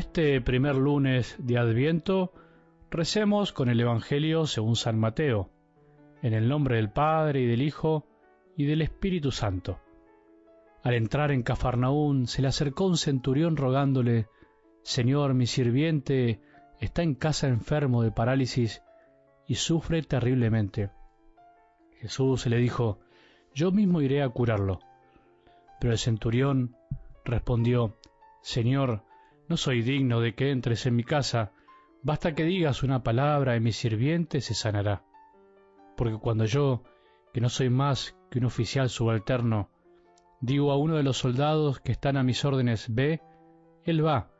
este primer lunes de Adviento, recemos con el Evangelio según San Mateo, en el nombre del Padre y del Hijo y del Espíritu Santo. Al entrar en Cafarnaún se le acercó un centurión rogándole, Señor, mi sirviente está en casa enfermo de parálisis y sufre terriblemente. Jesús le dijo, Yo mismo iré a curarlo. Pero el centurión respondió, Señor, no soy digno de que entres en mi casa, basta que digas una palabra y mi sirviente se sanará. Porque cuando yo, que no soy más que un oficial subalterno, digo a uno de los soldados que están a mis órdenes, ve, él va,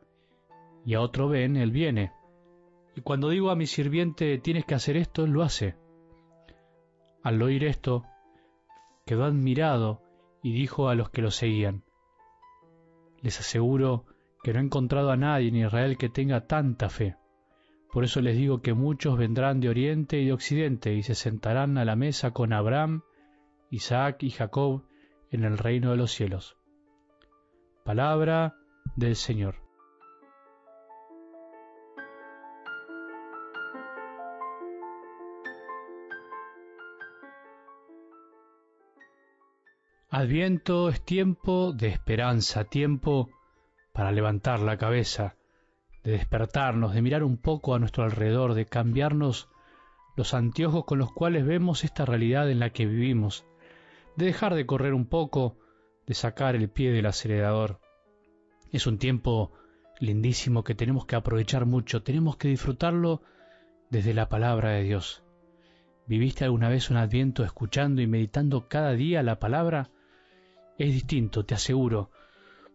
y a otro ven, él viene. Y cuando digo a mi sirviente, tienes que hacer esto, él lo hace. Al oír esto, quedó admirado y dijo a los que lo seguían, les aseguro que no he encontrado a nadie en Israel que tenga tanta fe. Por eso les digo que muchos vendrán de oriente y de occidente y se sentarán a la mesa con Abraham, Isaac y Jacob en el reino de los cielos. Palabra del Señor. Adviento es tiempo de esperanza, tiempo para levantar la cabeza, de despertarnos, de mirar un poco a nuestro alrededor, de cambiarnos los anteojos con los cuales vemos esta realidad en la que vivimos, de dejar de correr un poco, de sacar el pie del acelerador. Es un tiempo lindísimo que tenemos que aprovechar mucho, tenemos que disfrutarlo desde la palabra de Dios. ¿Viviste alguna vez un adviento escuchando y meditando cada día la palabra? Es distinto, te aseguro.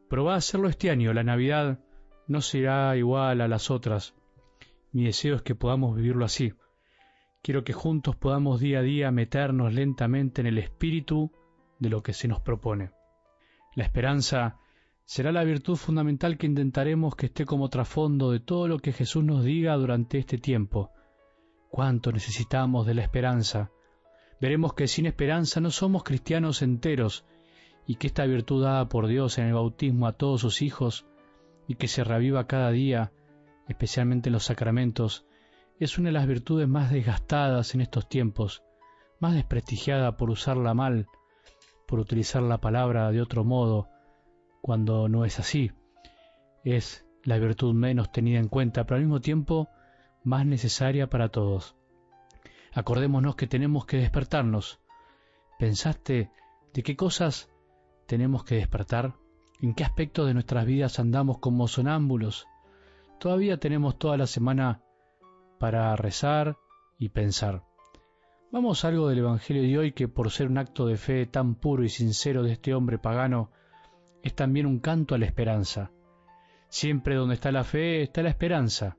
Probá a hacerlo este año. La Navidad no será igual a las otras. Mi deseo es que podamos vivirlo así. Quiero que juntos podamos día a día meternos lentamente en el espíritu de lo que se nos propone. La esperanza será la virtud fundamental que intentaremos que esté como trasfondo de todo lo que Jesús nos diga durante este tiempo. Cuánto necesitamos de la esperanza. Veremos que sin esperanza no somos cristianos enteros, y que esta virtud dada por Dios en el bautismo a todos sus hijos y que se reviva cada día, especialmente en los sacramentos, es una de las virtudes más desgastadas en estos tiempos, más desprestigiada por usarla mal, por utilizar la palabra de otro modo, cuando no es así. Es la virtud menos tenida en cuenta, pero al mismo tiempo más necesaria para todos. Acordémonos que tenemos que despertarnos. ¿Pensaste de qué cosas tenemos que despertar? ¿En qué aspecto de nuestras vidas andamos como sonámbulos? Todavía tenemos toda la semana para rezar y pensar. Vamos a algo del Evangelio de hoy que por ser un acto de fe tan puro y sincero de este hombre pagano, es también un canto a la esperanza. Siempre donde está la fe está la esperanza.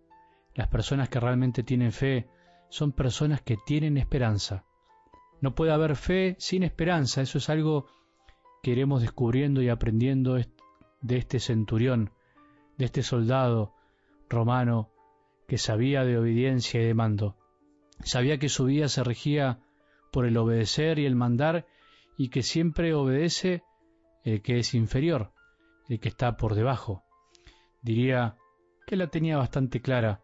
Las personas que realmente tienen fe son personas que tienen esperanza. No puede haber fe sin esperanza, eso es algo que iremos descubriendo y aprendiendo de este centurión, de este soldado romano que sabía de obediencia y de mando. Sabía que su vida se regía por el obedecer y el mandar y que siempre obedece el que es inferior, el que está por debajo. Diría que la tenía bastante clara,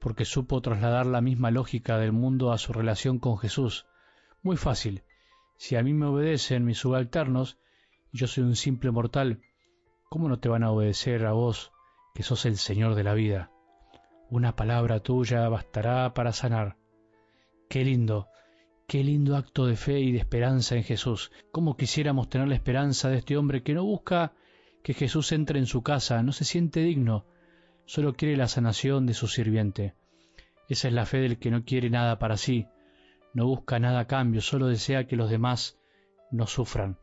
porque supo trasladar la misma lógica del mundo a su relación con Jesús. Muy fácil. Si a mí me obedecen mis subalternos, yo soy un simple mortal, ¿cómo no te van a obedecer a vos, que sos el Señor de la vida? Una palabra tuya bastará para sanar. Qué lindo, qué lindo acto de fe y de esperanza en Jesús. ¿Cómo quisiéramos tener la esperanza de este hombre que no busca que Jesús entre en su casa, no se siente digno, solo quiere la sanación de su sirviente. Esa es la fe del que no quiere nada para sí, no busca nada a cambio, solo desea que los demás no sufran.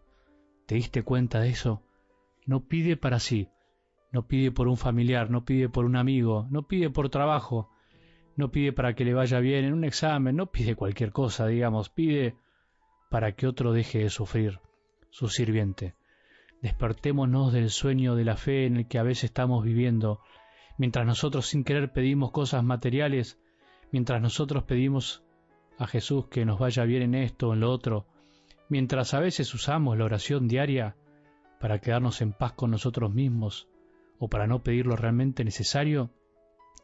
¿Te diste cuenta de eso? No pide para sí, no pide por un familiar, no pide por un amigo, no pide por trabajo, no pide para que le vaya bien en un examen, no pide cualquier cosa, digamos, pide para que otro deje de sufrir, su sirviente. Despertémonos del sueño de la fe en el que a veces estamos viviendo, mientras nosotros sin querer pedimos cosas materiales, mientras nosotros pedimos a Jesús que nos vaya bien en esto o en lo otro, mientras a veces usamos la oración diaria para quedarnos en paz con nosotros mismos o para no pedir lo realmente necesario,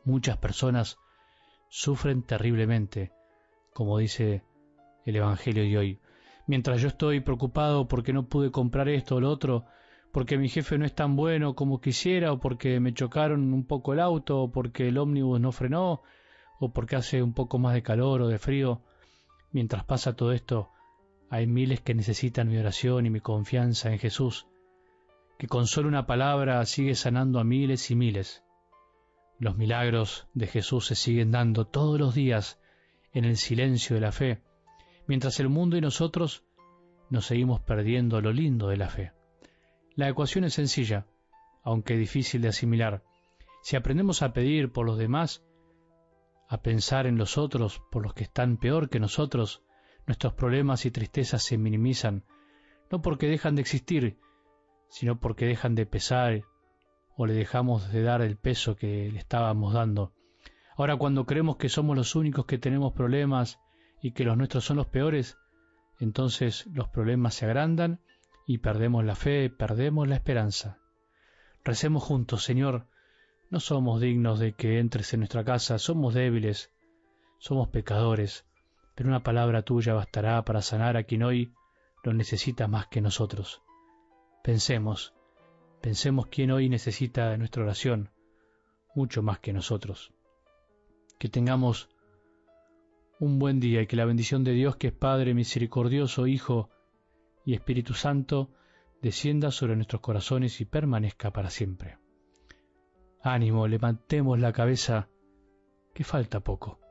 muchas personas sufren terriblemente, como dice el Evangelio de hoy. Mientras yo estoy preocupado porque no pude comprar esto o lo otro, porque mi jefe no es tan bueno como quisiera, o porque me chocaron un poco el auto, o porque el ómnibus no frenó, o porque hace un poco más de calor o de frío, mientras pasa todo esto, hay miles que necesitan mi oración y mi confianza en Jesús, que con solo una palabra sigue sanando a miles y miles. Los milagros de Jesús se siguen dando todos los días en el silencio de la fe, mientras el mundo y nosotros nos seguimos perdiendo lo lindo de la fe. La ecuación es sencilla, aunque difícil de asimilar. Si aprendemos a pedir por los demás, a pensar en los otros por los que están peor que nosotros, nuestros problemas y tristezas se minimizan, no porque dejan de existir, sino porque dejan de pesar o le dejamos de dar el peso que le estábamos dando. Ahora cuando creemos que somos los únicos que tenemos problemas y que los nuestros son los peores, entonces los problemas se agrandan y perdemos la fe, perdemos la esperanza. Recemos juntos, Señor, no somos dignos de que entres en nuestra casa, somos débiles, somos pecadores, pero una palabra tuya bastará para sanar a quien hoy lo necesita más que nosotros. Pensemos, Pensemos quién hoy necesita nuestra oración mucho más que nosotros. Que tengamos un buen día y que la bendición de Dios, que es Padre misericordioso, Hijo y Espíritu Santo, descienda sobre nuestros corazones y permanezca para siempre. Ánimo, levantemos la cabeza, que falta poco.